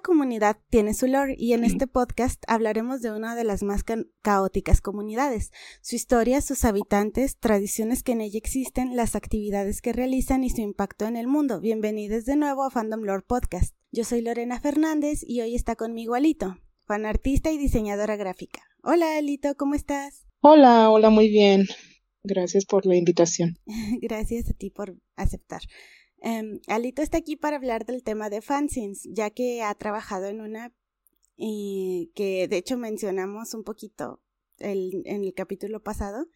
Comunidad tiene su lore y en este podcast hablaremos de una de las más caóticas comunidades, su historia, sus habitantes, tradiciones que en ella existen, las actividades que realizan y su impacto en el mundo. Bienvenidos de nuevo a Fandom Lore Podcast. Yo soy Lorena Fernández y hoy está conmigo Alito, fanartista y diseñadora gráfica. Hola Alito, ¿cómo estás? Hola, hola, muy bien. Gracias por la invitación. Gracias a ti por aceptar. Em, Alito está aquí para hablar del tema de fanzines, ya que ha trabajado en una y que de hecho mencionamos un poquito el, en el capítulo pasado.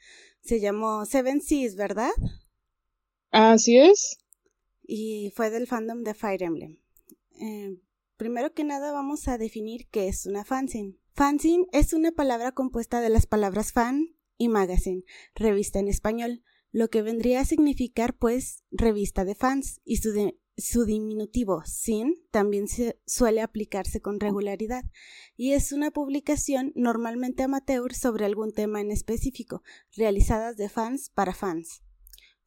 Se llamó Seven Seas, ¿verdad? Así es. Y fue del fandom de Fire Emblem. Em, primero que nada vamos a definir qué es una fanzine. Fanzine es una palabra compuesta de las palabras fan y magazine, revista en español lo que vendría a significar pues revista de fans y su, diminutivo sin también suele aplicarse con regularidad y es una publicación normalmente amateur sobre algún tema en específico, realizadas de fans para fans.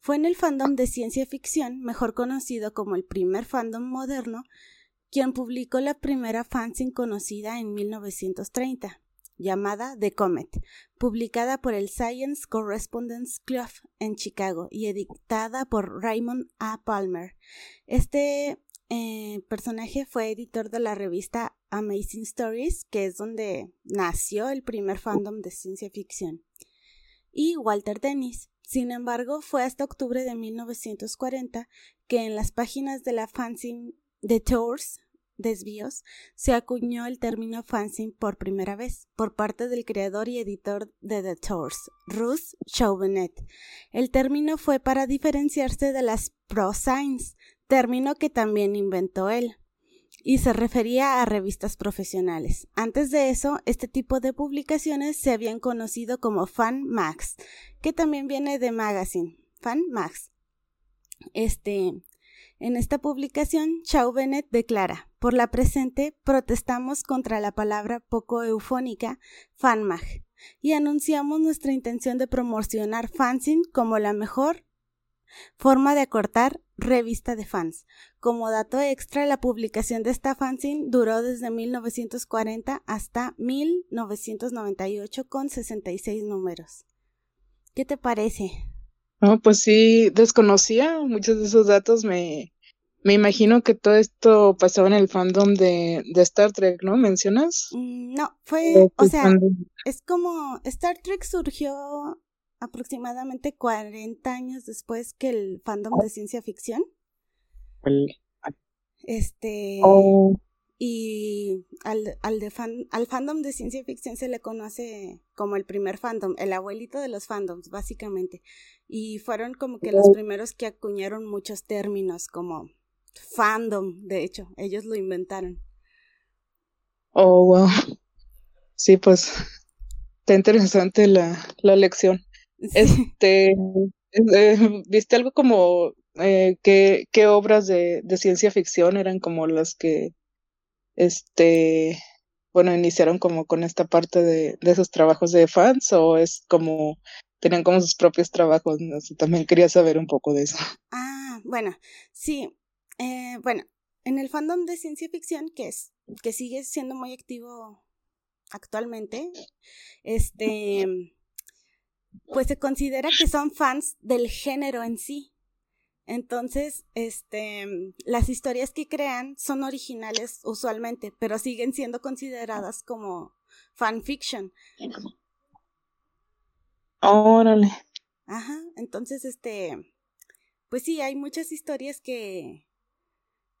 Fue en el fandom de ciencia ficción, mejor conocido como el primer fandom moderno, quien publicó la primera fanzine conocida en 1930 llamada The Comet, publicada por el Science Correspondence Club en Chicago y editada por Raymond A. Palmer. Este eh, personaje fue editor de la revista Amazing Stories, que es donde nació el primer fandom de ciencia ficción. Y Walter Dennis. Sin embargo, fue hasta octubre de 1940 que en las páginas de la fanzine The Tours desvíos, se acuñó el término fanzine por primera vez por parte del creador y editor de The Tours, Russ Chauvenet. El término fue para diferenciarse de las pro-signs, término que también inventó él, y se refería a revistas profesionales. Antes de eso, este tipo de publicaciones se habían conocido como fan mags, que también viene de magazine, fan mags. Este, en esta publicación, Chauvenet declara, por la presente protestamos contra la palabra poco eufónica fanmag y anunciamos nuestra intención de promocionar fanzine como la mejor forma de acortar revista de fans. Como dato extra, la publicación de esta fanzine duró desde 1940 hasta 1998 con 66 números. ¿Qué te parece? No, pues sí, desconocía muchos de esos datos. Me, me imagino que todo esto pasaba en el fandom de, de Star Trek, ¿no? ¿Mencionas? Mm, no, fue, o sea, es como Star Trek surgió aproximadamente 40 años después que el fandom de ciencia ficción. Este. Oh. Y al, al, de fan, al fandom de ciencia ficción se le conoce como el primer fandom, el abuelito de los fandoms, básicamente. Y fueron como que los primeros que acuñaron muchos términos como fandom, de hecho, ellos lo inventaron. Oh, wow. Sí, pues está interesante la, la lección. Este, eh, ¿viste algo como eh, qué, qué obras de, de ciencia ficción eran como las que este, bueno, iniciaron como con esta parte de, de esos trabajos de fans o es como, tenían como sus propios trabajos, ¿no? también quería saber un poco de eso. Ah, bueno, sí, eh, bueno, en el fandom de ciencia ficción, que es, que sigue siendo muy activo actualmente, este, pues se considera que son fans del género en sí. Entonces, este, las historias que crean son originales usualmente, pero siguen siendo consideradas como fanfiction. Órale. Ajá, entonces, este, pues sí, hay muchas historias que,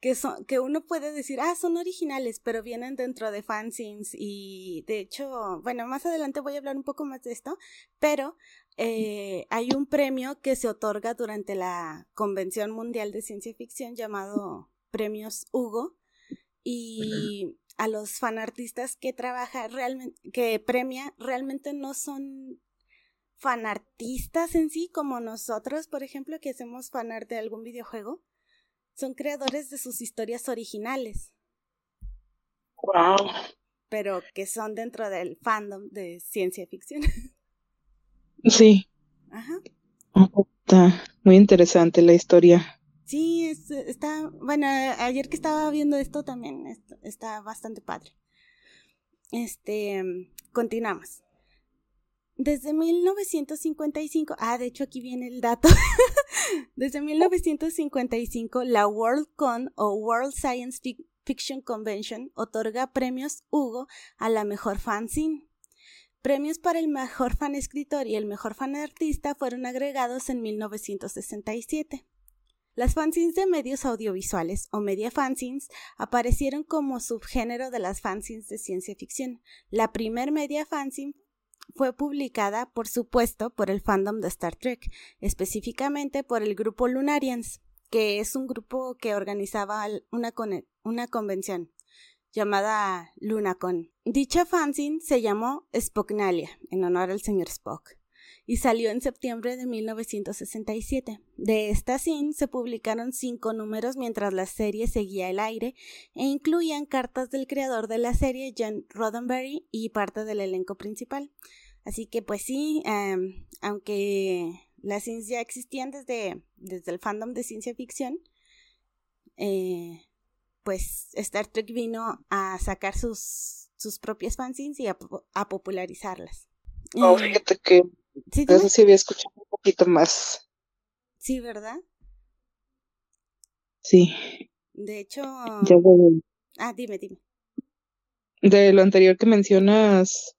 que, son, que uno puede decir, ah, son originales, pero vienen dentro de fanzines y de hecho, bueno, más adelante voy a hablar un poco más de esto, pero eh, hay un premio que se otorga durante la Convención Mundial de Ciencia Ficción llamado Premios Hugo y a los fanartistas que trabaja realmente, que premia, realmente no son fanartistas en sí como nosotros, por ejemplo, que hacemos fanart de algún videojuego. Son creadores de sus historias originales. Wow. Pero que son dentro del fandom de ciencia ficción. Sí. Ajá. Está muy interesante la historia. Sí, está, bueno, ayer que estaba viendo esto también está, bastante padre. Este, continuamos. Desde 1955, ah, de hecho aquí viene el dato. Desde 1955, la WorldCon o World Science Fiction Convention otorga premios Hugo a la mejor fanzine. Premios para el mejor fan escritor y el mejor fan artista fueron agregados en 1967. Las fanzines de medios audiovisuales o media fanzines aparecieron como subgénero de las fanzines de ciencia ficción. La primer media fanzine fue publicada, por supuesto, por el fandom de Star Trek, específicamente por el grupo Lunarians, que es un grupo que organizaba una, convención llamada LunaCon. Dicha fanzine se llamó Spocknalia, en honor al señor Spock y salió en septiembre de 1967. De esta sin se publicaron cinco números mientras la serie seguía el aire e incluían cartas del creador de la serie, John Roddenberry, y parte del elenco principal. Así que pues sí, em, aunque las sins ya existían desde, desde el fandom de ciencia ficción, eh, pues Star Trek vino a sacar sus, sus propias fanzines y a, popularizarlas. Oh, fíjate que ¿Sí, Eso sí había escuchado un poquito más. Sí, ¿verdad? Sí. De hecho... Ah, dime, dime. De lo anterior que mencionas,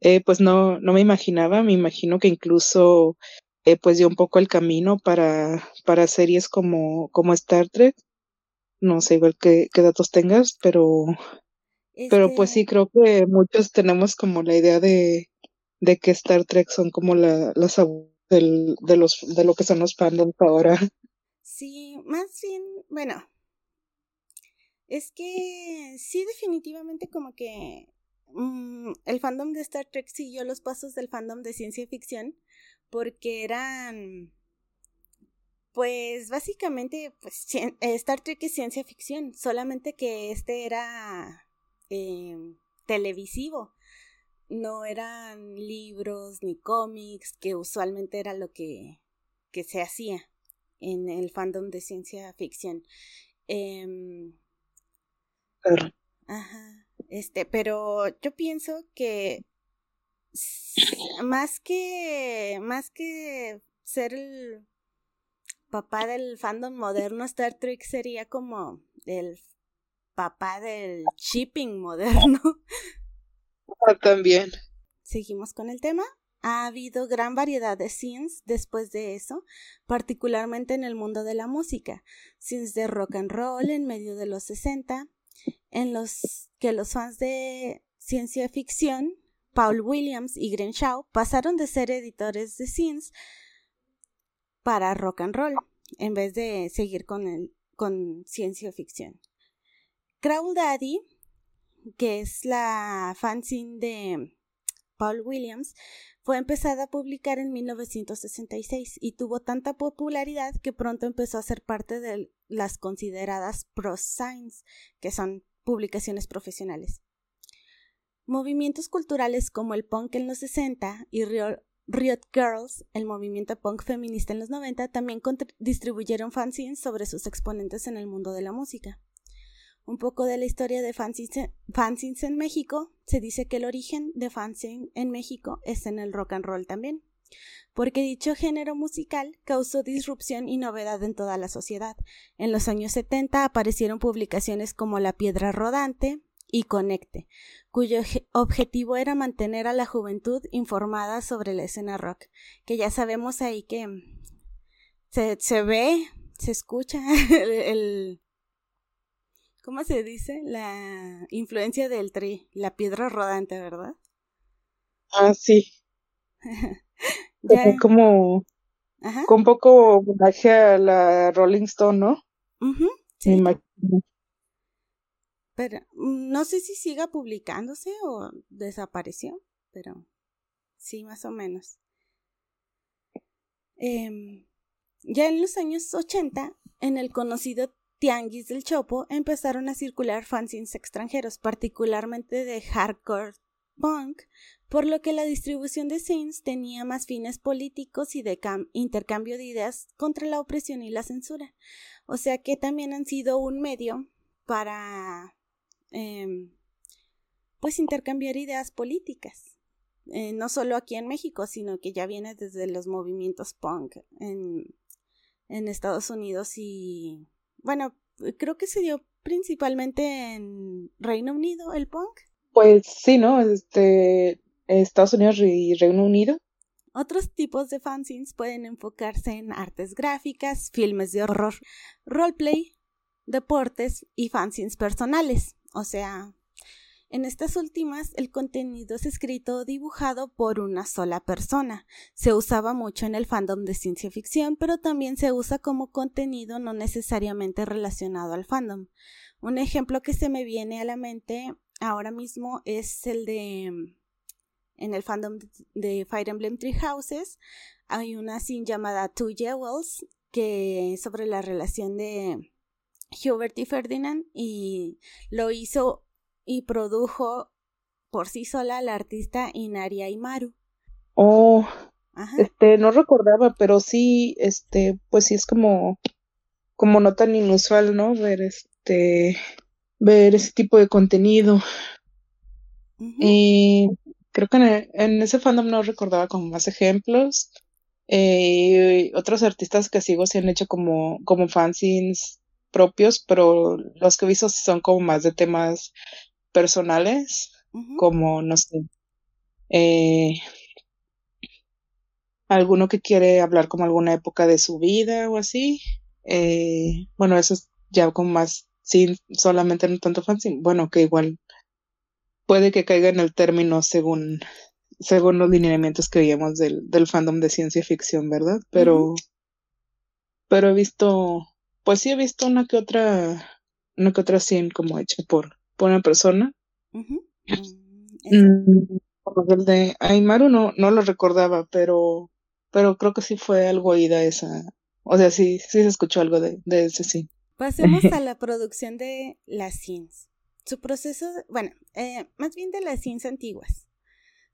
eh, pues no, no me imaginaba, me imagino que incluso eh, pues dio un poco el camino para, para series como, como Star Trek. No sé igual qué, qué datos tengas, pero, pero pues sí, este creo que muchos tenemos como la idea de, de que Star Trek son como la, las de los de lo que son los fandoms ahora. Sí, más bien, bueno, es que sí definitivamente como que mm, el fandom de Star Trek siguió los pasos del fandom de ciencia ficción porque eran pues básicamente pues Star Trek es ciencia ficción, solamente que este era eh, televisivo no eran libros ni cómics, que usualmente era lo que, que se hacía en el fandom de ciencia ficción. Em, ajá. Este, pero yo pienso que más que más que ser el papá del fandom moderno, Star Trek sería como el papá del shipping moderno. También. Seguimos con el tema. Ha habido gran variedad de scenes después de eso, particularmente en el mundo de la música. Scenes de rock and roll en medio de los 60, en los que los fans de ciencia ficción, Paul Williams y Shaw, pasaron de ser editores de scenes para rock and roll, en vez de seguir con, el, con ciencia ficción. Crawl Daddy que es la fanzine de Paul Williams, fue empezada a publicar en 1966 y tuvo tanta popularidad que pronto empezó a ser parte de las consideradas pro science, que son publicaciones profesionales. Movimientos culturales como el punk en los 60 y Riot Girls, el movimiento punk feminista en los 90, también distribuyeron fanzines sobre sus exponentes en el mundo de la música un poco de la historia de fanzines en México, se dice que el origen de fanzine en México es en el rock and roll también, porque dicho género musical causó disrupción y novedad en toda la sociedad. En los años 70 aparecieron publicaciones como La Piedra Rodante y Conecte, cuyo objetivo era mantener a la juventud informada sobre la escena rock, que ya sabemos ahí que se, se ve, se escucha el ¿Cómo se dice? La influencia del tri, la piedra rodante, ¿verdad? Ah, sí. ya. como Ajá. con poco homenaje a la Rolling Stone, ¿no? sí. Pero mm, no sé si siga publicándose o desapareció, pero sí, más o menos. Eh, ya en los años 80, en el conocido tianguis del Chopo empezaron a circular fanzines extranjeros, particularmente de hardcore, punk, por lo que la distribución de scenes tenía más fines políticos y de intercambio de ideas contra la opresión y la censura. O sea que también han sido un medio para em, pues intercambiar ideas políticas. Eh, no solo aquí en México, sino que ya viene desde los movimientos punk en, en Estados Unidos y bueno, creo que se dio principalmente en Reino Unido el punk. Pues sí, ¿no? Este, Estados Unidos y Reino Unido. Otros tipos de fanzines pueden enfocarse en artes gráficas, filmes de horror, roleplay, deportes y fanzines personales, o sea, en estas últimas, el contenido es escrito o dibujado por una sola persona. Se usaba mucho en el fandom de ciencia ficción, pero también se usa como contenido no necesariamente relacionado al fandom. Un ejemplo que se me viene a la mente ahora mismo es el de en el fandom de Fire Emblem Three Houses hay una scene llamada Two Jewels que es sobre la relación de Hubert y Ferdinand y lo hizo y produjo por sí sola la artista Inari Aimaru. Oh, este, no recordaba, pero sí, este, pues sí es como, como no tan inusual, ¿no? Ver este, ver ese tipo de contenido. Y creo que en, ese fandom no recordaba como más ejemplos. Eh, otros artistas que sigo se han hecho como, como fanzines propios, pero los que he visto son como más de temas personales, como, no sé, eh, alguno que quiere hablar como alguna época de su vida o así. Eh, bueno, eso es ya como más, sí, solamente no tanto fancy, bueno, que igual puede que caiga en el término según, según los lineamientos que veíamos del, del fandom de ciencia ficción, ¿verdad? Pero, pero he visto, pues sí he visto una que otra, una que otra scene como hecha por, una persona. Mm, mm, el de Aimaru no, no lo recordaba, pero, pero creo que sí fue algo oída esa. O sea, sí, sí se escuchó algo de, de ese sí. Pasemos a la producción de las scenes. Su proceso, bueno, eh, más bien de las scenes antiguas.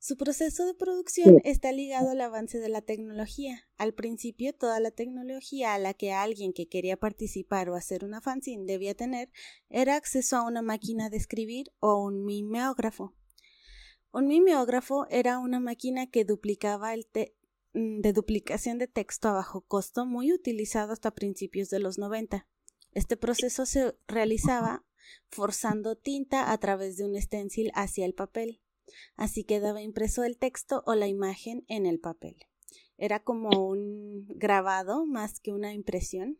Su proceso de producción está ligado al avance de la tecnología. Al principio, toda la tecnología a la que alguien que quería participar o hacer una fanzine debía tener era acceso a una máquina de escribir o un mimeógrafo. Un mimeógrafo era una máquina que duplicaba el mm, de duplicación de texto a bajo costo muy utilizado hasta principios de los 90. Este proceso se realizaba forzando tinta a través de un stencil hacia el papel. Así quedaba impreso el texto o la imagen en el papel. Era como un grabado más que una impresión.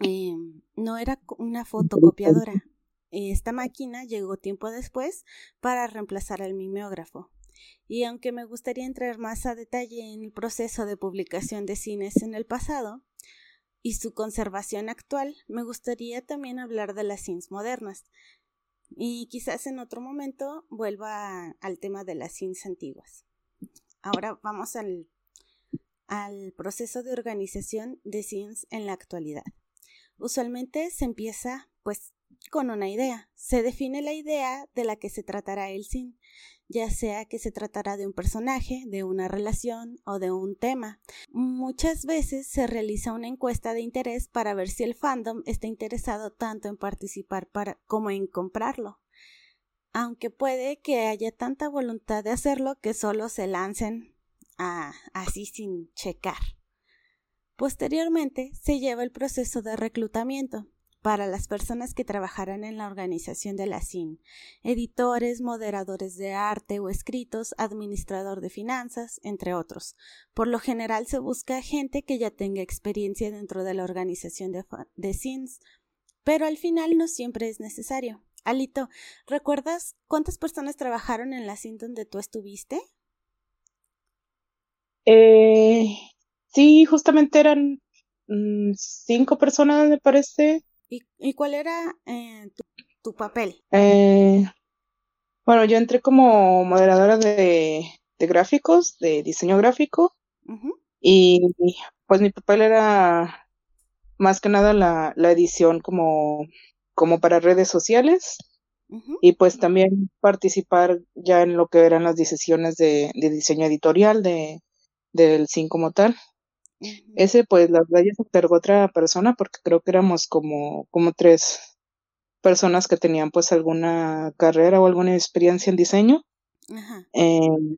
Em, no era una fotocopiadora. Esta máquina llegó tiempo después para reemplazar al mimeógrafo. Y aunque me gustaría entrar más a detalle en el proceso de publicación de cines en el pasado y su conservación actual, me gustaría también hablar de las cines modernas, y quizás en otro momento vuelva al tema de las scenes antiguas. Ahora vamos al, al proceso de organización de scenes en la actualidad. Usualmente se empieza pues con una idea. Se define la idea de la que se tratará el scene ya sea que se tratara de un personaje, de una relación o de un tema. Muchas veces se realiza una encuesta de interés para ver si el fandom está interesado tanto en participar como en comprarlo. Aunque puede que haya tanta voluntad de hacerlo que solo se lancen así sin checar. Posteriormente se lleva el proceso de reclutamiento, para las personas que trabajarán en la organización de la CIN, editores, moderadores de arte o escritos, administrador de finanzas, entre otros. Por lo general se busca gente que ya tenga experiencia dentro de la organización de, de CINs, pero al final no siempre es necesario. Alito, ¿recuerdas cuántas personas trabajaron en la CIN donde tú estuviste? Eh, sí, justamente eran mm, cinco personas, me parece. ¿Y, cuál era eh, tu, papel? Eh, bueno, yo entré como moderadora de, gráficos, de diseño gráfico, y pues mi papel era más que nada la, edición como, como para redes sociales y pues también participar ya en lo que eran las decisiones de, diseño editorial de, del CIN como tal. Ese pues las leyes se otorgó otra persona porque creo que éramos como, como tres personas que tenían pues alguna carrera o alguna experiencia en diseño. Em,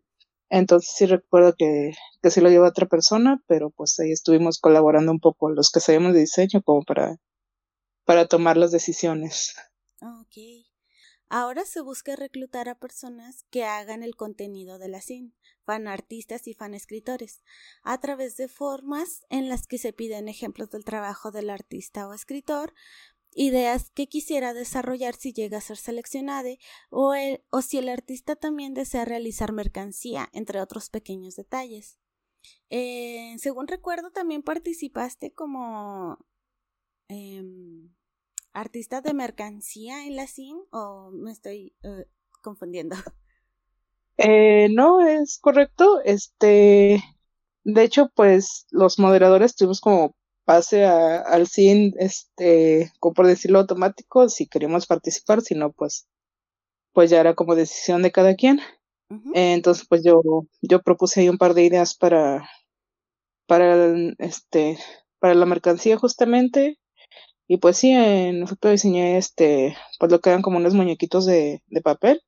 entonces sí recuerdo que, que sí lo llevó otra persona, pero pues ahí estuvimos colaborando un poco los que sabemos de diseño como para, para tomar las decisiones. Ok. Ahora se busca reclutar a personas que hagan el contenido de la CIN, fan artistas y fan escritores, a través de formas en las que se piden ejemplos del trabajo del artista o escritor, ideas que quisiera desarrollar si llega a ser seleccionado o, o si el artista también desea realizar mercancía, entre otros pequeños detalles. Eh, según recuerdo, también participaste como em, artista de mercancía en la CIN o me estoy eh, confundiendo. Eh, no, es correcto. Este, de hecho, pues los moderadores tuvimos como pase a, al CIN, este, como por decirlo automático, si queríamos participar, si no, pues, pues ya era como decisión de cada quien. entonces, pues yo, yo propuse ahí un par de ideas para, para, este, para la mercancía justamente. Y pues sí, en efecto diseñé este, pues lo que eran como unos muñequitos de, de papel.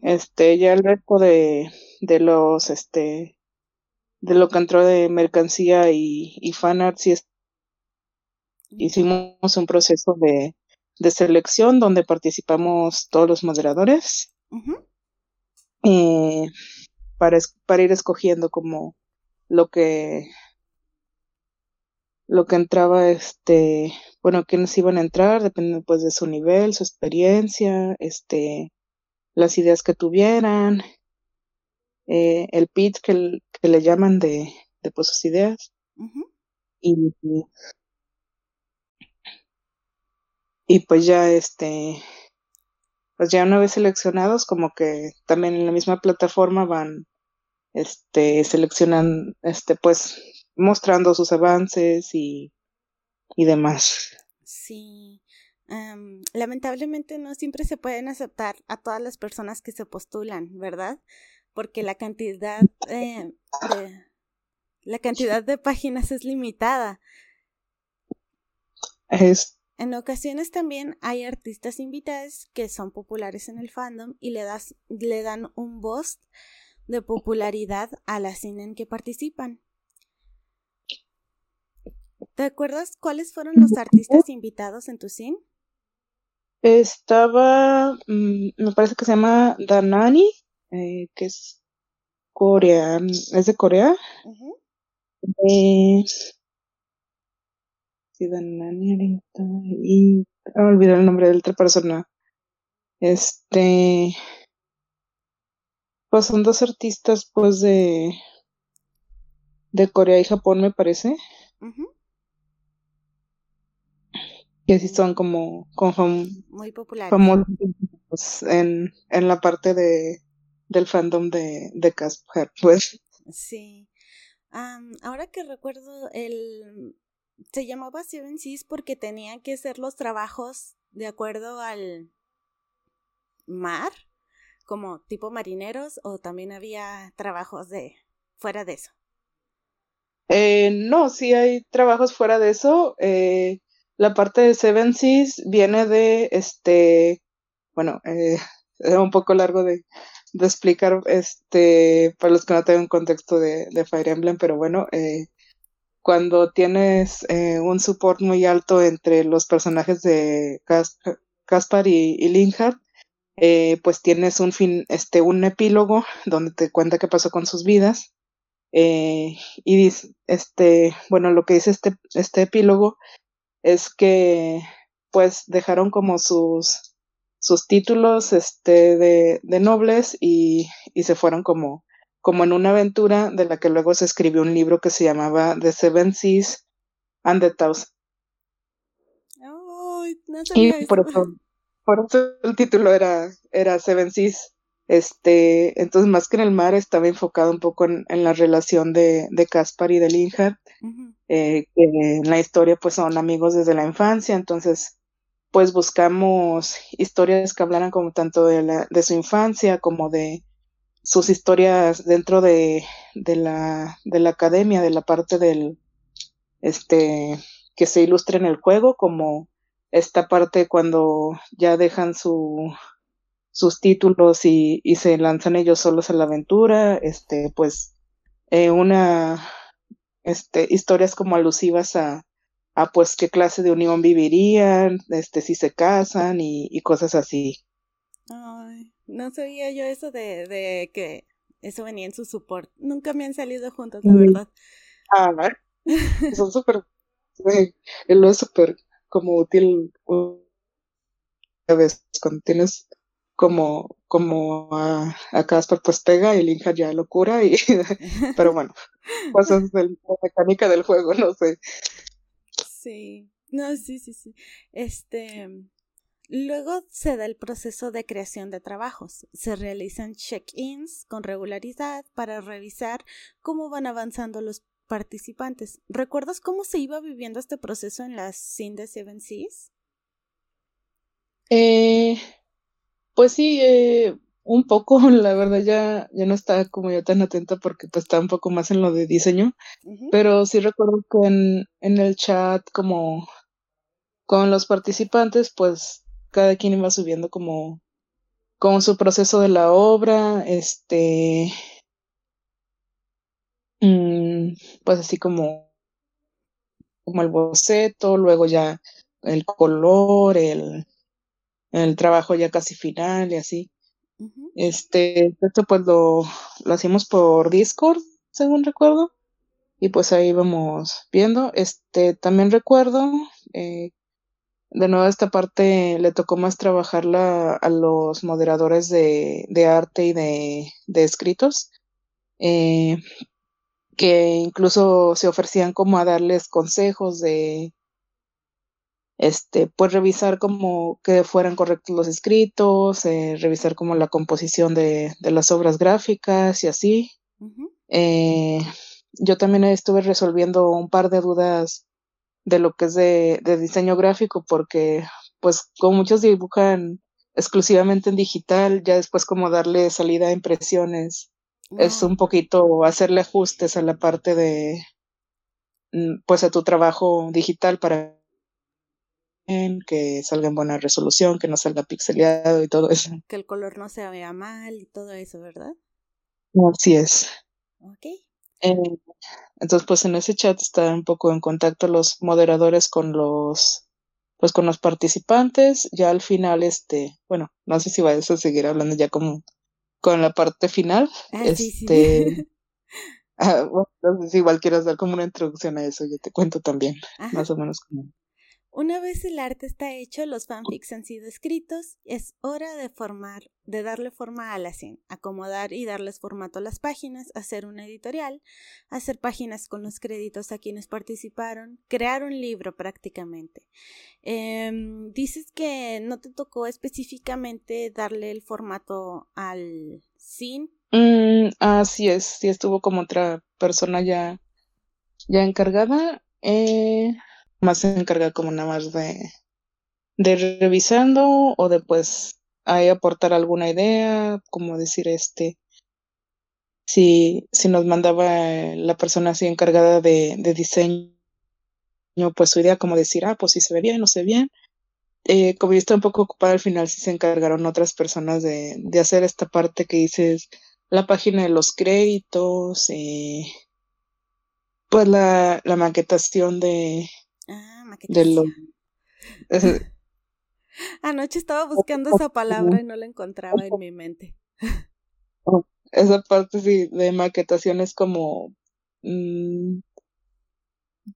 Este, ya el resto de, de los, este, de lo que entró de mercancía y, y fanart, sí hicimos un proceso de, de, selección donde participamos todos los moderadores. Eh, para, para ir escogiendo como lo que lo que entraba, este, bueno, quiénes iban a entrar, dependiendo pues de su nivel, su experiencia, este, las ideas que tuvieran, eh, el pitch que, que, le llaman de, de pues sus ideas. y, y pues ya este, pues ya una vez seleccionados, como que también en la misma plataforma van, este, seleccionan, este, pues mostrando sus avances y, y demás. Sí. lamentablemente no siempre se pueden aceptar a todas las personas que se postulan, ¿verdad? Porque la cantidad eh, de la cantidad de páginas es limitada. Es... En ocasiones también hay artistas invitados que son populares en el fandom y le, das, le dan un boost de popularidad a la cine en que participan. ¿Te acuerdas cuáles fueron los artistas invitados en tu cine? Estaba, mm, me parece que se llama Danani, eh, que es coreano, es de Corea. eh, sí, Danani y ah, olvidé el nombre de otra persona. Este, pues son dos artistas, pues de de Corea y Japón, me parece que sí son como, muy populares famosos en, en la parte de del fandom de, de Casper, pues. Sí. ahora que recuerdo, el se llamaba Seven Seas porque tenían que ser los trabajos de acuerdo al mar, como tipo marineros, o también había trabajos de fuera de eso. Eh, no, sí hay trabajos fuera de eso. Eh, la parte de Seven Seas viene de este, bueno, eh, es un poco largo de, explicar, este, para los que no tengan contexto de, Fire Emblem, pero bueno, eh, cuando tienes eh, un support muy alto entre los personajes de Caspar y, y eh, pues tienes un fin, este, un epílogo donde te cuenta qué pasó con sus vidas. Eh, y dice, este, bueno, lo que dice este, este epílogo es que pues dejaron como sus, sus títulos este, de, de nobles y, y, se fueron como, como en una aventura de la que luego se escribió un libro que se llamaba The Seven Seas and the Thousand. y por eso, por eso el título era, era Seven Seas. Este, entonces más que en el mar estaba enfocado un poco en, en la relación de, de Caspar y de Linhard, eh, que en la historia pues son amigos desde la infancia, entonces pues buscamos historias que hablaran como tanto de, la, de su infancia como de sus historias dentro de, de, la, de la academia, de la parte del, este, que se ilustra en el juego, como esta parte cuando ya dejan su, sus títulos y, y se lanzan ellos solos a la aventura, este, pues, eh, una, este, historias como alusivas a, a pues qué clase de unión vivirían, este, si se casan y, y cosas así. Ay, no sabía yo eso de, de que eso venía en su support. Nunca me han salido juntos, la verdad. Ah, son súper, lo es súper como útil a veces cuando tienes como como a, a Casper pues pega y Linja ya locura y pero bueno cosas de la mecánica del juego no sé sí no sí sí sí este Luego se da el proceso de creación de trabajos. Se realizan check-ins con regularidad para revisar cómo van avanzando los participantes. ¿Recuerdas cómo se iba viviendo este proceso en las Sin de Seven Seas? Eh, pues sí, eh, un poco, la verdad ya, ya no estaba como yo tan atenta porque pues estaba un poco más en lo de diseño, pero sí recuerdo que en, en el chat como con los participantes pues cada quien iba subiendo como con su proceso de la obra, este, mm, pues así como, como el boceto, luego ya el color, el, el trabajo ya casi final y así. Este, esto pues lo, lo hacíamos por Discord, según recuerdo, y pues ahí vamos viendo. Este, también recuerdo, eh, de nuevo esta parte le tocó más trabajarla a los moderadores de, de arte y de, de escritos, eh, que incluso se ofrecían como a darles consejos de este, pues revisar como que fueran correctos los escritos, eh, revisar como la composición de, de, las obras gráficas y así. eh, yo también estuve resolviendo un par de dudas de lo que es de, de, diseño gráfico porque pues como muchos dibujan exclusivamente en digital, ya después como darle salida a impresiones es un poquito hacerle ajustes a la parte de mm, pues a tu trabajo digital para que salga en buena resolución, que no salga pixeleado y todo eso. Que el color no se vea mal y todo eso, ¿verdad? Así es. Ok. Eh, entonces, pues en ese chat están un poco en contacto los moderadores con los, pues con los participantes. Ya al final, este, bueno, no sé si vayas a seguir hablando ya como con la parte final. Ah, este, sí, sí. ah, bueno, entonces igual quieras dar como una introducción a eso, yo te cuento también, Ajá. más o menos como una vez el arte está hecho, los fanfics han sido escritos, es hora de formar, de darle forma a la scene, acomodar y darles formato a las páginas, hacer una editorial, hacer páginas con los créditos a quienes participaron, crear un libro prácticamente. Eh, dices que no te tocó específicamente darle el formato al scene. Mm, así es, sí estuvo como otra persona ya, ya encargada. Eh, más se encarga como nada más de, de revisando o de pues ahí aportar alguna idea, como decir este, si, si nos mandaba la persona así encargada de, de diseño, pues su idea como decir, ah, pues si se ve bien, no se ve bien. Eh, como yo estaba un poco ocupada al final, sí se encargaron otras personas de, de hacer esta parte que dices, la página de los créditos, eh, pues la, la maquetación de, De lo, maquetación. Anoche estaba buscando esa palabra y no la encontraba en mi mente. Esa parte sí de maquetación es como, mm,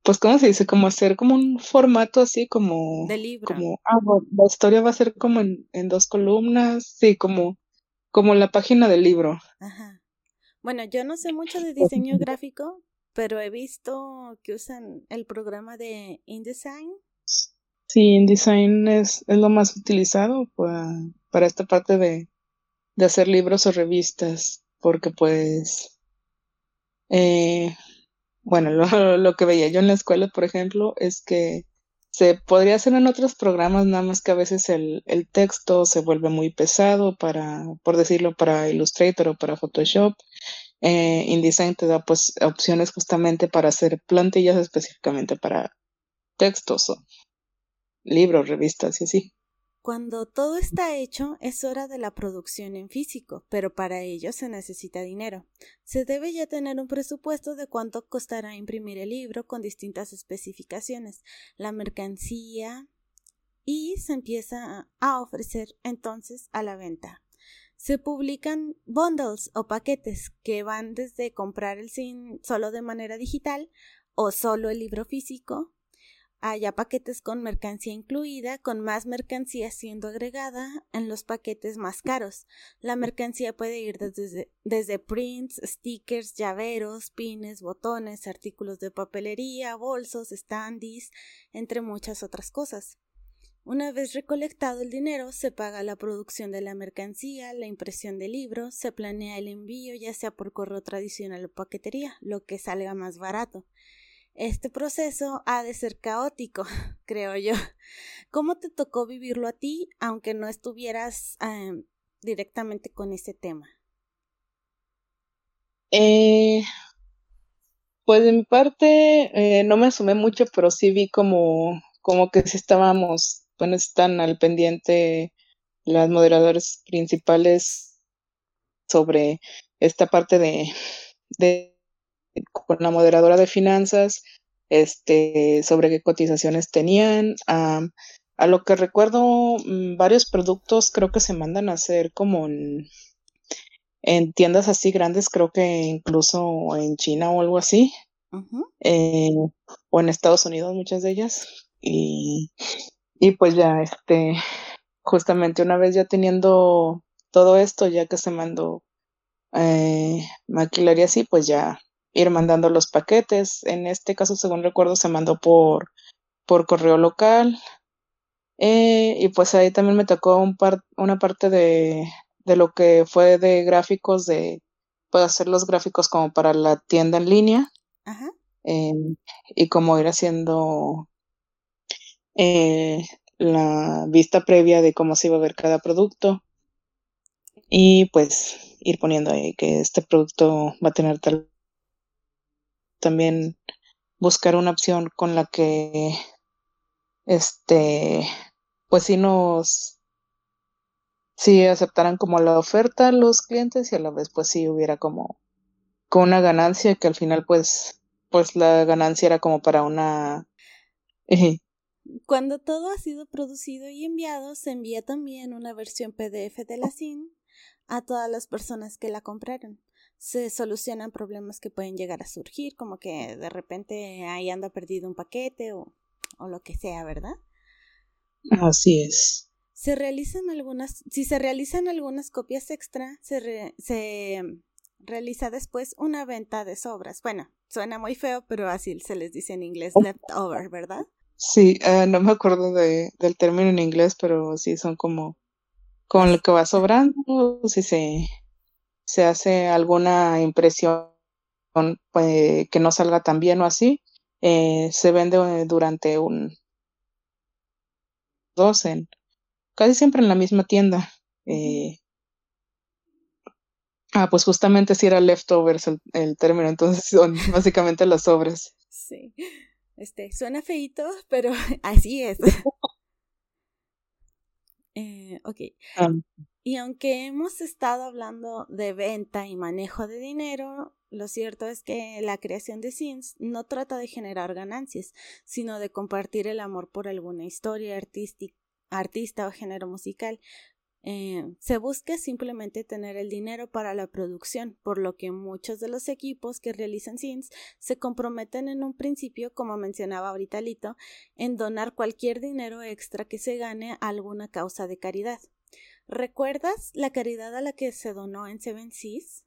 pues, ¿cómo se dice? Como hacer como un formato así como... De libro. Como, ah, bueno, la historia va a ser como en, en dos columnas, sí, como, como la página del libro. Ajá. Bueno, yo no sé mucho de diseño gráfico, pero he visto que usan el programa de InDesign. Sí, InDesign es, es lo más utilizado para, para esta parte de, de hacer libros o revistas, porque pues, eh, bueno, lo, lo que veía yo en la escuela, por ejemplo, es que se podría hacer en otros programas, nada más que a veces el, el texto se vuelve muy pesado para, por decirlo, para Illustrator o para Photoshop. Eh, InDesign te da pues opciones justamente para hacer plantillas específicamente para textos o libros, revistas y así. Cuando todo está hecho, es hora de la producción en físico, pero para ello se necesita dinero. Se debe ya tener un presupuesto de cuánto costará imprimir el libro con distintas especificaciones, la mercancía y se empieza a ofrecer entonces a la venta. Se publican bundles o paquetes que van desde comprar el sin solo de manera digital o solo el libro físico haya paquetes con mercancía incluida, con más mercancía siendo agregada en los paquetes más caros. La mercancía puede ir desde, desde prints, stickers, llaveros, pines, botones, artículos de papelería, bolsos, standees, entre muchas otras cosas. Una vez recolectado el dinero, se paga la producción de la mercancía, la impresión del libro, se planea el envío ya sea por correo tradicional o paquetería, lo que salga más barato. Este proceso ha de ser caótico, creo yo. ¿Cómo te tocó vivirlo a ti, aunque no estuvieras em, directamente con ese tema? Eh, pues de mi parte eh, no me asumé mucho, pero sí vi como, como que sí estábamos, bueno, están al pendiente las moderadoras principales sobre esta parte de, de con la moderadora de finanzas, este, sobre qué cotizaciones tenían. a lo que recuerdo, mm, varios productos creo que se mandan a hacer como en, tiendas así grandes, creo que incluso en China o algo así, eh, o en Estados Unidos, muchas de ellas. Y, y pues ya, este, justamente una vez ya teniendo todo esto, ya que se mandó eh, maquilaria así, pues ya ir mandando los paquetes. En este caso, según recuerdo, se mandó por, por correo local. Eh, y pues ahí también me tocó un par, una parte de, de lo que fue de gráficos, de pues, hacer los gráficos como para la tienda en línea. Ajá. Eh, y como ir haciendo eh, la vista previa de cómo se iba a ver cada producto. Y pues ir poniendo ahí que este producto va a tener tal también buscar una opción con la que este pues si nos si aceptaran como la oferta los clientes y a la vez pues si hubiera como con una ganancia que al final pues pues la ganancia era como para una Cuando todo ha sido producido y enviado, se envía también una versión PDF de la SIN a todas las personas que la compraron se solucionan problemas que pueden llegar a surgir, como que de repente ahí anda perdido un paquete o, o lo que sea, ¿verdad? Así es. Se realizan algunas, si se realizan algunas copias extra, se, se realiza después una venta de sobras. Bueno, suena muy feo, pero así se les dice en inglés leftover, ¿verdad? Sí, eh, no me acuerdo de, del término en inglés, pero sí son como con lo que va sobrando, si se se hace alguna impresión pues, que no salga tan bien o así, eh, se vende eh, durante un dos en casi siempre en la misma tienda. Eh, ah, pues justamente si era leftovers el, el término, entonces son básicamente las sobres. Sí. Este, suena feito, pero así es. eh, ok. Y aunque hemos estado hablando de venta y manejo de dinero, lo cierto es que la creación de Sims no trata de generar ganancias, sino de compartir el amor por alguna historia artística, artista o género musical. Eh, se busca simplemente tener el dinero para la producción, por lo que muchos de los equipos que realizan Sims se comprometen en un principio, como mencionaba ahorita Lito, en donar cualquier dinero extra que se gane a alguna causa de caridad. ¿Recuerdas la caridad a la que se donó en Seven Seas?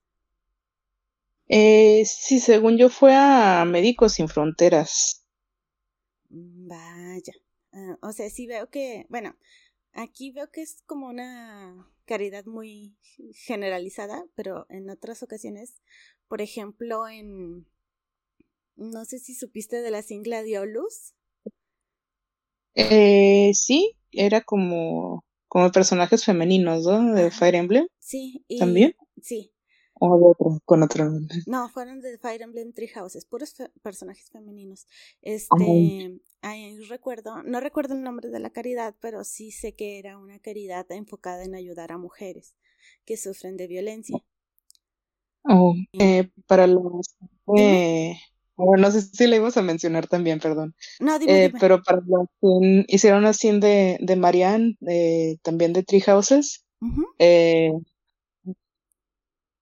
Eh, sí, según yo fue a Médicos Sin Fronteras. Mm, vaya. Ah, o sea, sí veo que, bueno, aquí veo que es como una caridad muy generalizada, pero en otras ocasiones, por ejemplo, en, no sé si supiste de la Singla Diolus. Eh, sí, era como, como personajes femeninos, ¿no? De Fire Emblem. Sí, ¿También? Sí. O de otro, con otro nombre. No, fueron de Fire Emblem Three Houses, puros personajes femeninos. Este, ahí recuerdo, no recuerdo el nombre de la caridad, pero sí sé que era una caridad enfocada en ayudar a mujeres que sufren de violencia. Oh, eh, para los eh, bueno, no sé si le íbamos a mencionar también, perdón. No, dime, eh, Pero para los que hicieron así de, de Marianne, eh, también de Tree Houses, eh,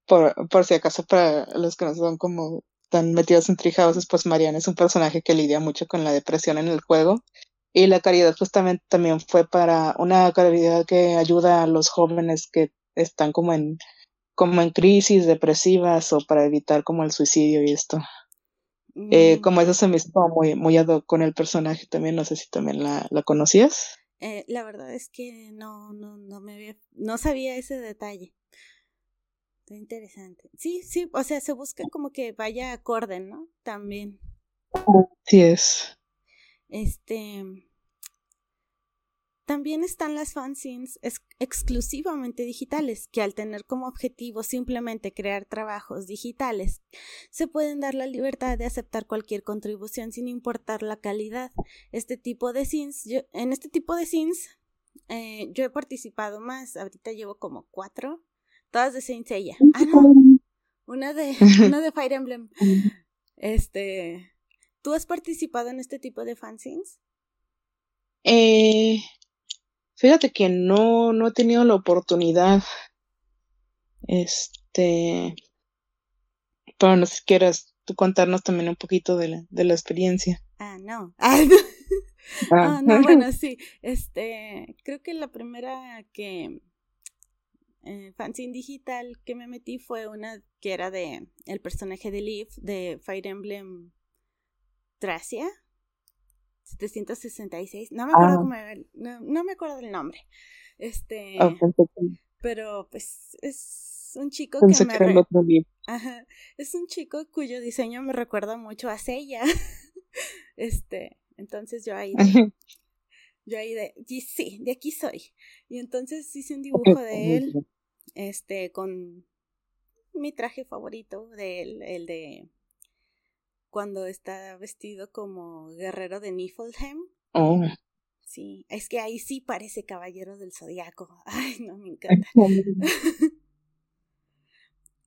por, por si acaso para los que no son como tan metidos en Tree Houses, pues Marianne es un personaje que lidia mucho con la depresión en el juego. Y la caridad justamente también fue para una caridad que ayuda a los jóvenes que están como en como en crisis depresivas o para evitar como el suicidio y esto. Eh, mm. como eso se me hizo muy, muy ad con el personaje también, no sé si también la, la conocías. Eh, la verdad es que no, no, no me había, no sabía ese detalle. Está interesante. Sí, sí, o sea, se busca como que vaya acorde, ¿no? También. Sí es. Este, también están las fanzines exclusivamente digitales, que al tener como objetivo simplemente crear trabajos digitales, se pueden dar la libertad de aceptar cualquier contribución sin importar la calidad. Este tipo de scenes, en este tipo de scenes, eh, yo he participado más, ahorita llevo como cuatro, todas de Saint Seiya. Ah, no, una de, una de Fire Emblem. Este, ¿tú has participado en este tipo de fanzines? Eh, Fíjate que no, no he tenido la oportunidad. Este. Pero no sé si quieras tú contarnos también un poquito de la, de la experiencia. Ah, no. Ah, no. Ah. no, bueno, sí. Este, creo que la primera que eh, fanzine digital que me metí fue una que era de el personaje de Leaf de Fire Emblem Tracia. 766, no me acuerdo cómo no, me acuerdo del nombre. Este, pero pues es un chico que me es un chico cuyo diseño me recuerda mucho a Seiya. este, entonces yo ahí yo ahí de, sí, de aquí soy. Y entonces hice un dibujo de él, este, con mi traje favorito de él, el de cuando está vestido como guerrero de Niflheim. Oh. Sí, es que ahí sí parece caballero del zodiaco. Ay, no, me encanta.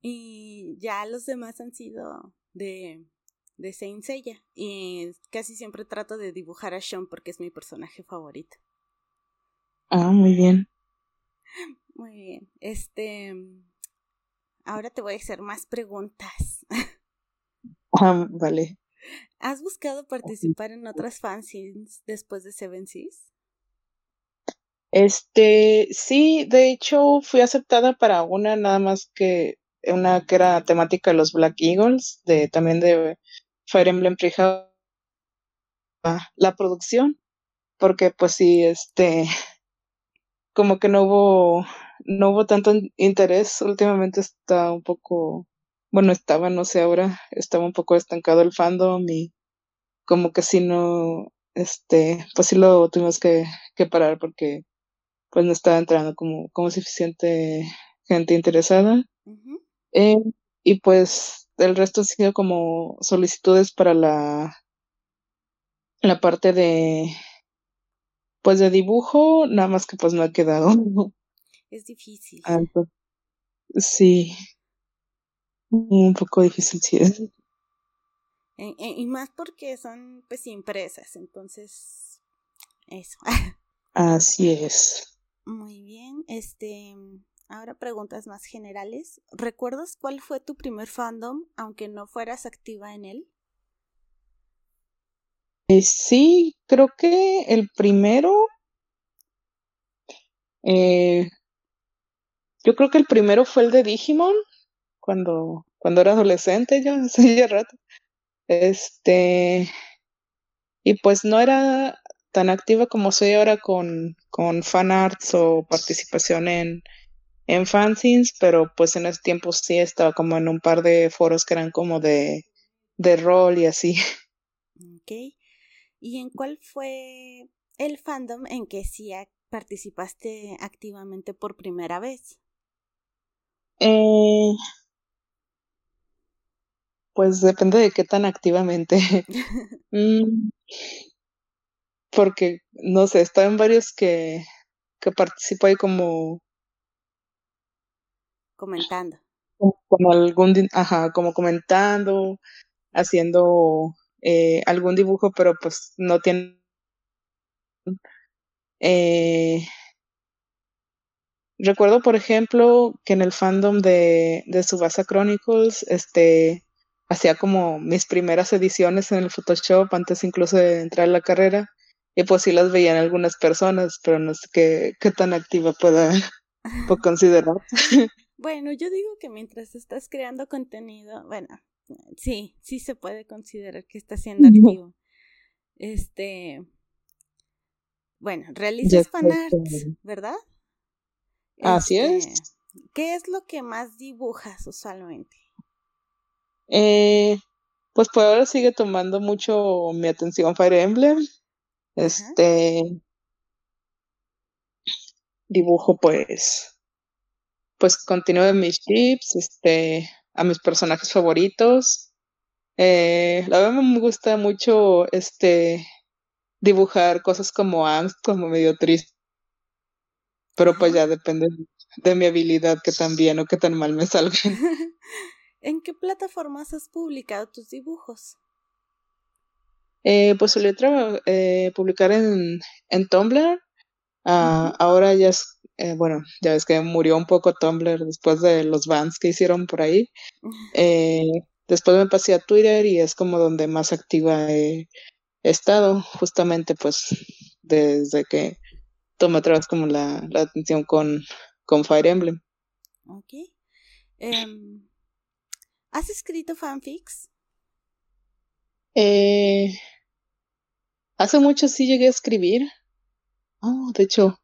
y ya los demás han sido de, de Saint Seiya. Y casi siempre trato de dibujar a Sean porque es mi personaje favorito. Ah, muy bien. Muy bien. Este. Ahora te voy a hacer más preguntas. Ah, vale. ¿Has buscado participar en otras fanzines después de Seven Seas? Este, sí, de hecho fui aceptada para una nada más que una que era temática de los Black Eagles, de también de Fire Emblem Three la producción, porque pues sí, este, como que no hubo, no hubo tanto interés, últimamente está un poco bueno, estaba, no sé, ahora estaba un poco estancado el fandom y como que si no, este, pues sí lo tuvimos que, que parar porque pues no estaba entrando como, como suficiente gente interesada. Eh, y pues el resto ha sido como solicitudes para la, la parte de, pues de dibujo, nada más que pues no ha quedado. Es difícil. Ah, sí. Un poco difícil, sí es. Eh, y más porque son pues impresas, entonces eso. Así es. Muy bien, este, ahora preguntas más generales. ¿Recuerdas cuál fue tu primer fandom, aunque no fueras activa en él? Eh, sí, creo que el primero, yo creo que el primero fue el de Digimon cuando, cuando era adolescente, yo hace ya rato. Este, y pues no era tan activa como soy ahora con, con fan arts o participación en, en fanzines, pero pues en ese tiempo sí estaba como en un par de foros que eran como de, de rol y así. Ok. ¿Y en cuál fue el fandom en que sí participaste activamente por primera vez? Eh, pues depende de qué tan activamente. Mm, porque, no sé, estaba en varios que, que participo ahí como... Comentando. Como, algún, ajá, como comentando, haciendo eh, algún dibujo, pero pues no tiene... Eh, recuerdo, por ejemplo, que en el fandom de, de Subasa Chronicles, este, hacía como mis primeras ediciones en el Photoshop antes incluso de entrar a la carrera y pues sí las veían algunas personas, pero no sé qué, qué tan activa pueda, considerar. Bueno, yo digo que mientras estás creando contenido, bueno, sí, sí se puede considerar que estás siendo activo. Este, bueno, realizas fanarts, ¿verdad? Así es. Este, ¿Qué es lo que más dibujas usualmente? Eh, pues por ahora sigue tomando mucho mi atención Fire Emblem. Este dibujo pues pues continúo en mis chips, este, a mis personajes favoritos. Eh, la verdad me gusta mucho este dibujar cosas como angst, como medio triste. Pero pues ya depende de mi habilidad que tan bien o que tan mal me salgan. ¿En qué plataformas has publicado tus dibujos? Eh, pues solía eh, publicar en, en Tumblr. Ah, ahora ya es, eh, bueno, ya ves que murió un poco Tumblr después de los bans que hicieron por ahí. Eh, después me pasé a Twitter y es como donde más activa he, estado, justamente pues desde que tomé otra vez como la, la atención con, con Fire Emblem. Ok. Em, ¿Has escrito fanfics? Eh, hace mucho sí llegué a escribir. Oh, de hecho,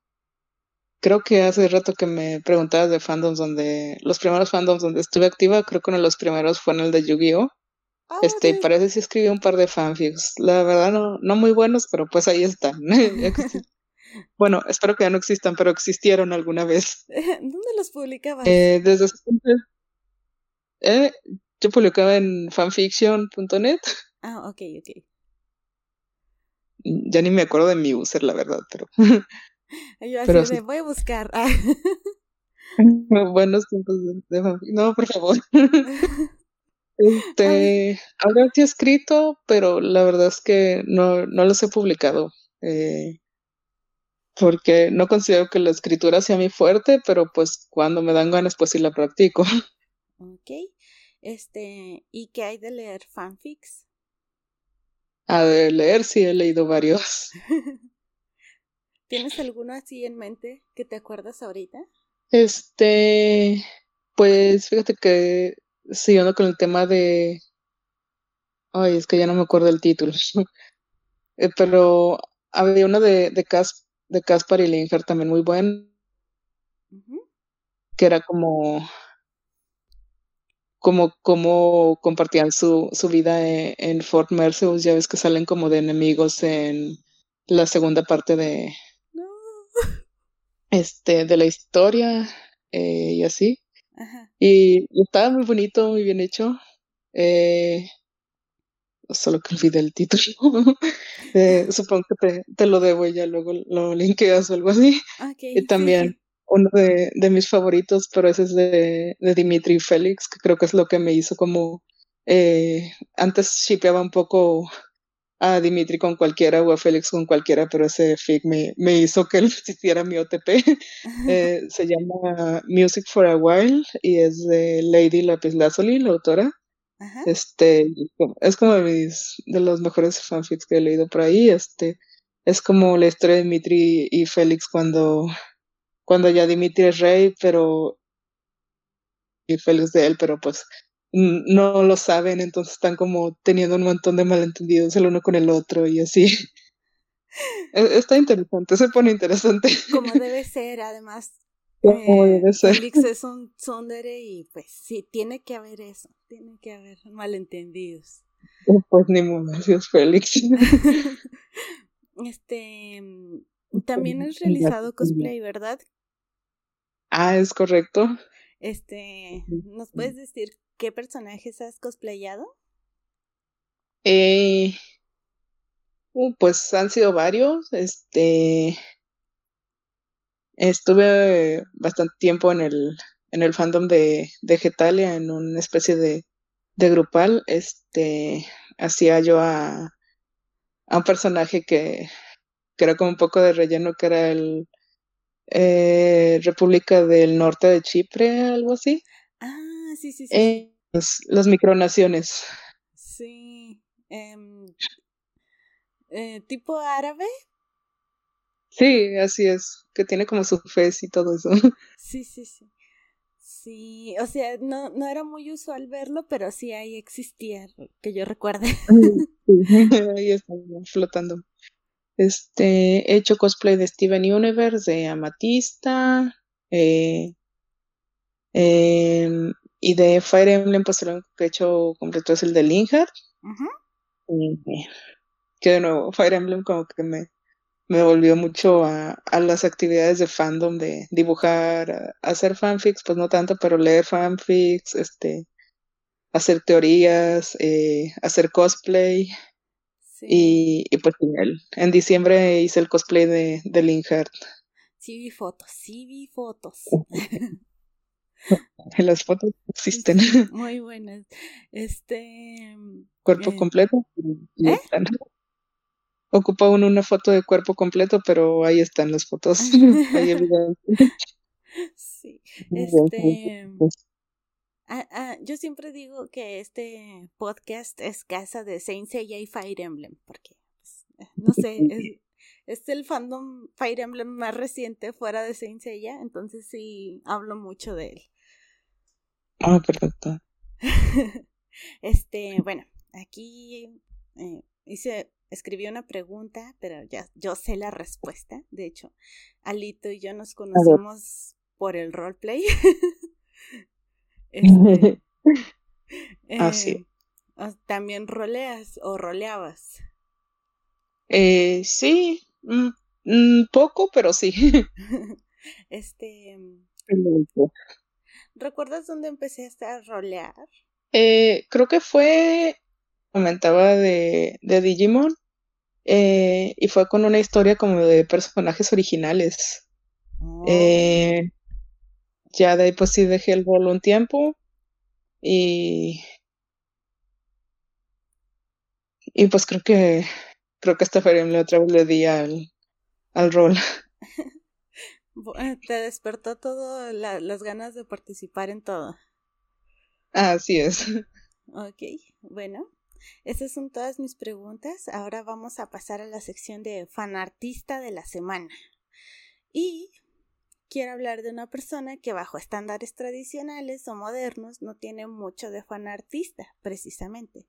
creo que hace rato que me preguntabas de fandoms donde, los primeros fandoms donde estuve activa, creo que uno de los primeros fue en el de Yu-Gi-Oh! Ah, este, parece que sí escribí un par de fanfics. La verdad no, no muy buenos, pero pues ahí están. bueno, espero que ya no existan, pero existieron alguna vez. ¿Dónde los publicabas? Eh, desde eh, yo publicaba en fanfiction.net. Ah, ok, ok. Ya ni me acuerdo de mi user, la verdad, pero. Yo así de, voy a buscar. Buenos tiempos de. No, por favor. este, ahora sí he escrito, pero la verdad es que no, no los he publicado. Eh, porque no considero que la escritura sea mi fuerte, pero pues cuando me dan ganas, pues sí la practico. Ok. Este, ¿y qué hay de leer fanfics? A de leer sí he leído varios. ¿Tienes alguno así en mente que te acuerdas ahorita? Este, pues fíjate que siguiendo con el tema de Ay, es que ya no me acuerdo el título. Eh, pero había uno de, de, Cas, de Caspar y Linger también muy bueno. Que era como como, como compartían su, su vida e, en, Fort Mercedes, ya ves que salen como de enemigos en la segunda parte de este de la historia eh, y así. Y, estaba muy bonito, muy bien hecho. Eh, solo que olvidé el título. eh, supongo que te, te, lo debo y ya luego lo linkeas o algo así. y también uno de, de, mis favoritos, pero ese es de, de Dimitri Félix, que creo que es lo que me hizo como eh, antes shipeaba un poco a Dimitri con cualquiera o a Félix con cualquiera, pero ese fic me, me hizo que él hiciera mi OTP. eh, se llama Music for a While y es de Lady Lapis Lazuli, la autora. Este es como de mis de los mejores fanfics que he leído por ahí. Este es como la historia de Dimitri y Félix cuando cuando ya Dimitri es rey, pero y feliz de él, pero pues no lo saben, entonces están como teniendo un montón de malentendidos el uno con el otro y así. E-, está interesante, se pone interesante. Como debe ser, además. Como eh, debe ser. Félix es un sondere y pues sí, tiene que haber eso, tiene que haber malentendidos. Pues ni modo, si es Félix. Este, también has realizado cosplay, ¿verdad? Ah, es correcto. Este, ¿nos puedes decir qué personajes has cosplayado? Eh, uh, pues han sido varios. Este, estuve bastante tiempo en el, en el fandom de, de Getalia, en una especie de, de grupal. Este, hacía yo a, a un personaje que, que era como un poco de relleno, que era el eh, República del Norte de Chipre, algo así. Ah, sí, sí, sí. Eh, las micronaciones. Sí. Em, eh, ¿Tipo árabe? Sí, así es, que tiene como su fe y todo eso. Sí, sí, sí. Sí, o sea, no, no era muy usual verlo, pero sí ahí existía, que yo recuerde. ahí está flotando. Este, he hecho cosplay de Steven Universe, de Amatista, eh, em, y de Fire Emblem, pues lo que he hecho completo es el de Linhard. que de nuevo, Fire Emblem como que me, me volvió mucho a, a, las actividades de fandom, de dibujar, hacer fanfics, pues no tanto, pero leer fanfics, este, hacer teorías, eh, hacer cosplay. Y, y, pues en diciembre hice el cosplay de, de Linhart. Sí vi fotos, sí vi fotos. Las fotos existen. Muy buenas. Este. Cuerpo eh, completo. ¿Eh? Ocupa uno una foto de cuerpo completo, pero ahí están las fotos. ahí sí. Este. Ah, ah, yo siempre digo que este podcast es casa de Saint Seiya y Fire Emblem, porque, pues, eh, no sé, es, es, el fandom Fire Emblem más reciente fuera de Saint Seiya, entonces sí hablo mucho de él. Ah, perfecto. este, bueno, aquí eh, hice, escribí una pregunta, pero ya yo sé la respuesta. De hecho, Alito y yo nos conocimos por el roleplay. Este, ah. Eh, ¿También roleas o roleabas? Eh, sí, mm, mm, poco, pero sí. este. ¿Recuerdas dónde empecé a rolear? Eh, creo que fue, comentaba de, de Digimon, eh, y fue con una historia como de personajes originales. Oh. Eh, ya de ahí pues sí dejé el bolo un tiempo y y pues creo que creo que esta feria otra vez le di al, al rol. Eh, te despertó todo las ganas de participar en todo. Así es. Ok, bueno, esas son todas mis preguntas. Ahora vamos a pasar a la sección de fanartista de la semana. Y quiero hablar de una persona que bajo estándares tradicionales o modernos no tiene mucho de fanartista, precisamente,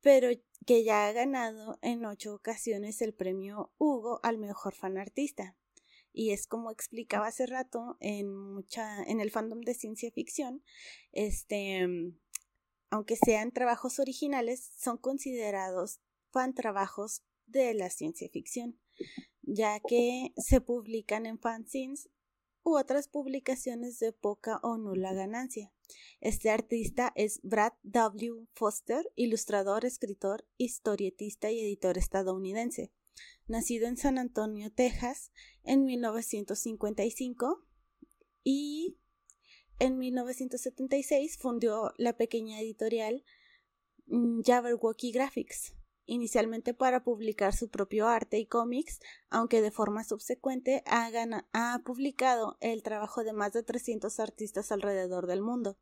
pero que ya ha ganado en ocho ocasiones el premio Hugo al mejor fanartista. Y es como explicaba hace rato en mucha, en el fandom de ciencia ficción, este, aunque sean trabajos originales, son considerados fan trabajos de la ciencia ficción, ya que se publican en fanzines u otras publicaciones de poca o nula ganancia. Este artista es Brad W. Foster, ilustrador, escritor, historietista y editor estadounidense. Nacido en San Antonio, Texas, en 1955 y en 1976 fundó la pequeña editorial mm, Jabberwocky Graphics, inicialmente para publicar su propio arte y cómics, aunque de forma subsecuente ha, ha, publicado el trabajo de más de 300 artistas alrededor del mundo.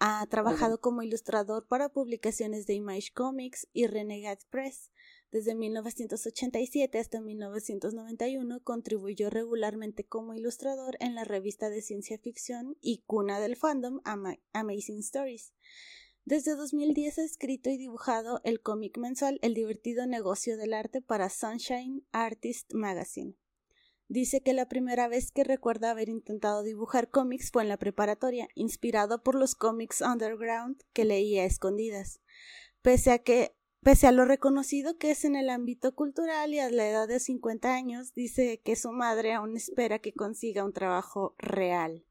Ha trabajado como ilustrador para publicaciones de Image Comics y Renegade Press. Desde 1987 hasta 1991 contribuyó regularmente como ilustrador en la revista de ciencia ficción y cuna del fandom Amazing Stories. Desde 2010 ha escrito y dibujado el cómic mensual El divertido negocio del arte para Sunshine Artist Magazine. Dice que la primera vez que recuerda haber intentado dibujar cómics fue en la preparatoria, inspirado por los cómics underground que leía a escondidas. Pese a que Pese a lo reconocido que es en el ámbito cultural y a la edad de 50 años, dice que su madre aún espera que consiga un trabajo real.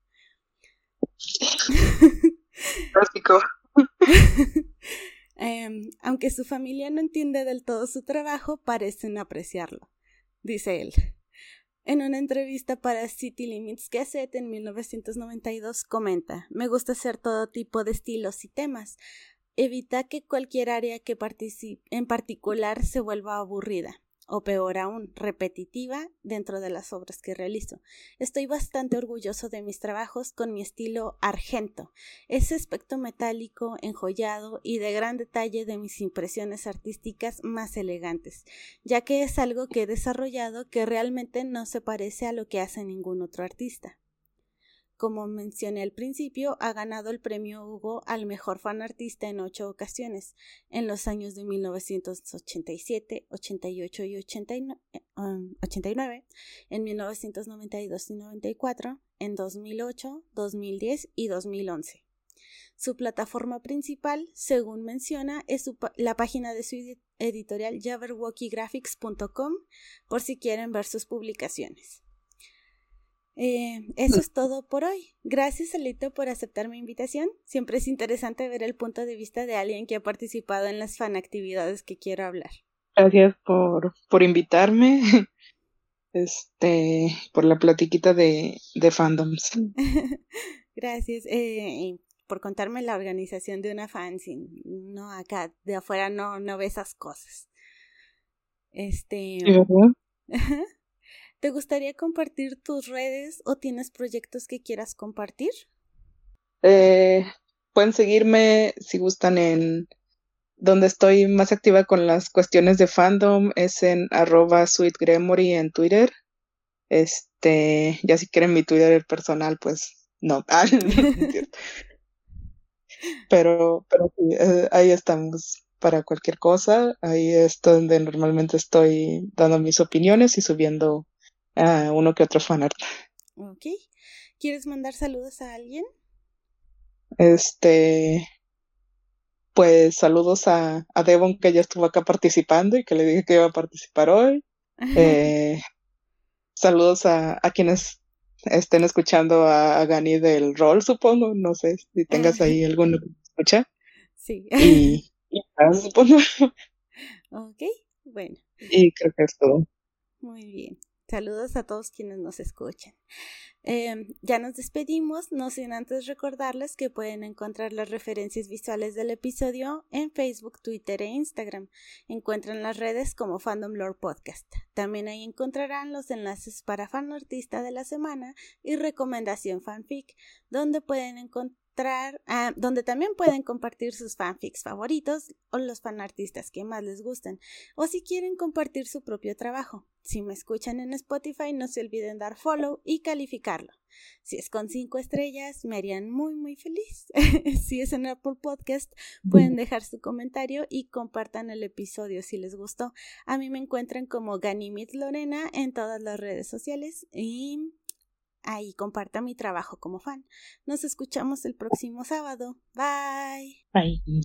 Em, aunque su familia no entiende del todo su trabajo, parecen apreciarlo, dice él. En una entrevista para City Limits Gazette en 1992 comenta, me gusta hacer todo tipo de estilos y temas, Evita que cualquier área que participe en particular se vuelva aburrida o peor aún, repetitiva dentro de las obras que realizo. Estoy bastante orgulloso de mis trabajos con mi estilo argento, ese aspecto metálico, enjollado y de gran detalle de mis impresiones artísticas más elegantes, ya que es algo que he desarrollado que realmente no se parece a lo que hace ningún otro artista como mencioné al principio, ha ganado el premio Hugo al mejor fan artista en ocho ocasiones, en los años de 1987, 88 y 89, eh, en 1992 y 94, en 2008, 2010 y 2011. Su plataforma principal, según menciona, es la página de su editorial jabberwockygraphics.com por si quieren ver sus publicaciones. Eh, eso es todo por hoy. Gracias, Alito, por aceptar mi invitación. Siempre es interesante ver el punto de vista de alguien que ha participado en las fan actividades que quiero hablar. Gracias por, por invitarme. Este, por la platiquita de, de fandoms. Gracias. Eh, por contarme la organización de una fanzine. No, acá de afuera no, no ve esas cosas. Este. ¿Te gustaría compartir tus redes o tienes proyectos que quieras compartir? Eh, pueden seguirme si gustan en donde estoy más activa con las cuestiones de fandom es en arroba sweetgremory en Twitter. Este, ya si quieren mi Twitter personal, pues no. Ah, pero, pero sí, eh, ahí estamos para cualquier cosa. Ahí es donde normalmente estoy dando mis opiniones y subiendo uno que otro fanart. Ok. ¿Quieres mandar saludos a alguien? Este, pues saludos a, a Devon que ya estuvo acá participando y que le dije que iba a participar hoy. Eh, saludos a, a, quienes estén escuchando a, Gani del rol, supongo. No sé si tengas ahí alguno que escucha. Sí. Y, y supongo. Ok, bueno. Y creo que es todo. Muy bien. Saludos a todos quienes nos escuchan. Em, ya nos despedimos, no sin antes recordarles que pueden encontrar las referencias visuales del episodio en Facebook, Twitter e Instagram. Encuentran las redes como Fandom Lore Podcast. También ahí encontrarán los enlaces para fan artista de la semana y recomendación fanfic, donde pueden encontrar Ah, donde también pueden compartir sus fanfics favoritos o los fanartistas que más les gusten, o si quieren compartir su propio trabajo. Si me escuchan en Spotify, no se olviden dar follow y calificarlo. Si es con cinco estrellas, me harían muy, muy feliz. si es en Apple Podcast, pueden dejar su comentario y compartan el episodio si les gustó. A mí me encuentran como Ganimit Lorena en todas las redes sociales y ahí comparta mi trabajo como fan. Nos escuchamos el próximo sábado. Bye. Bye.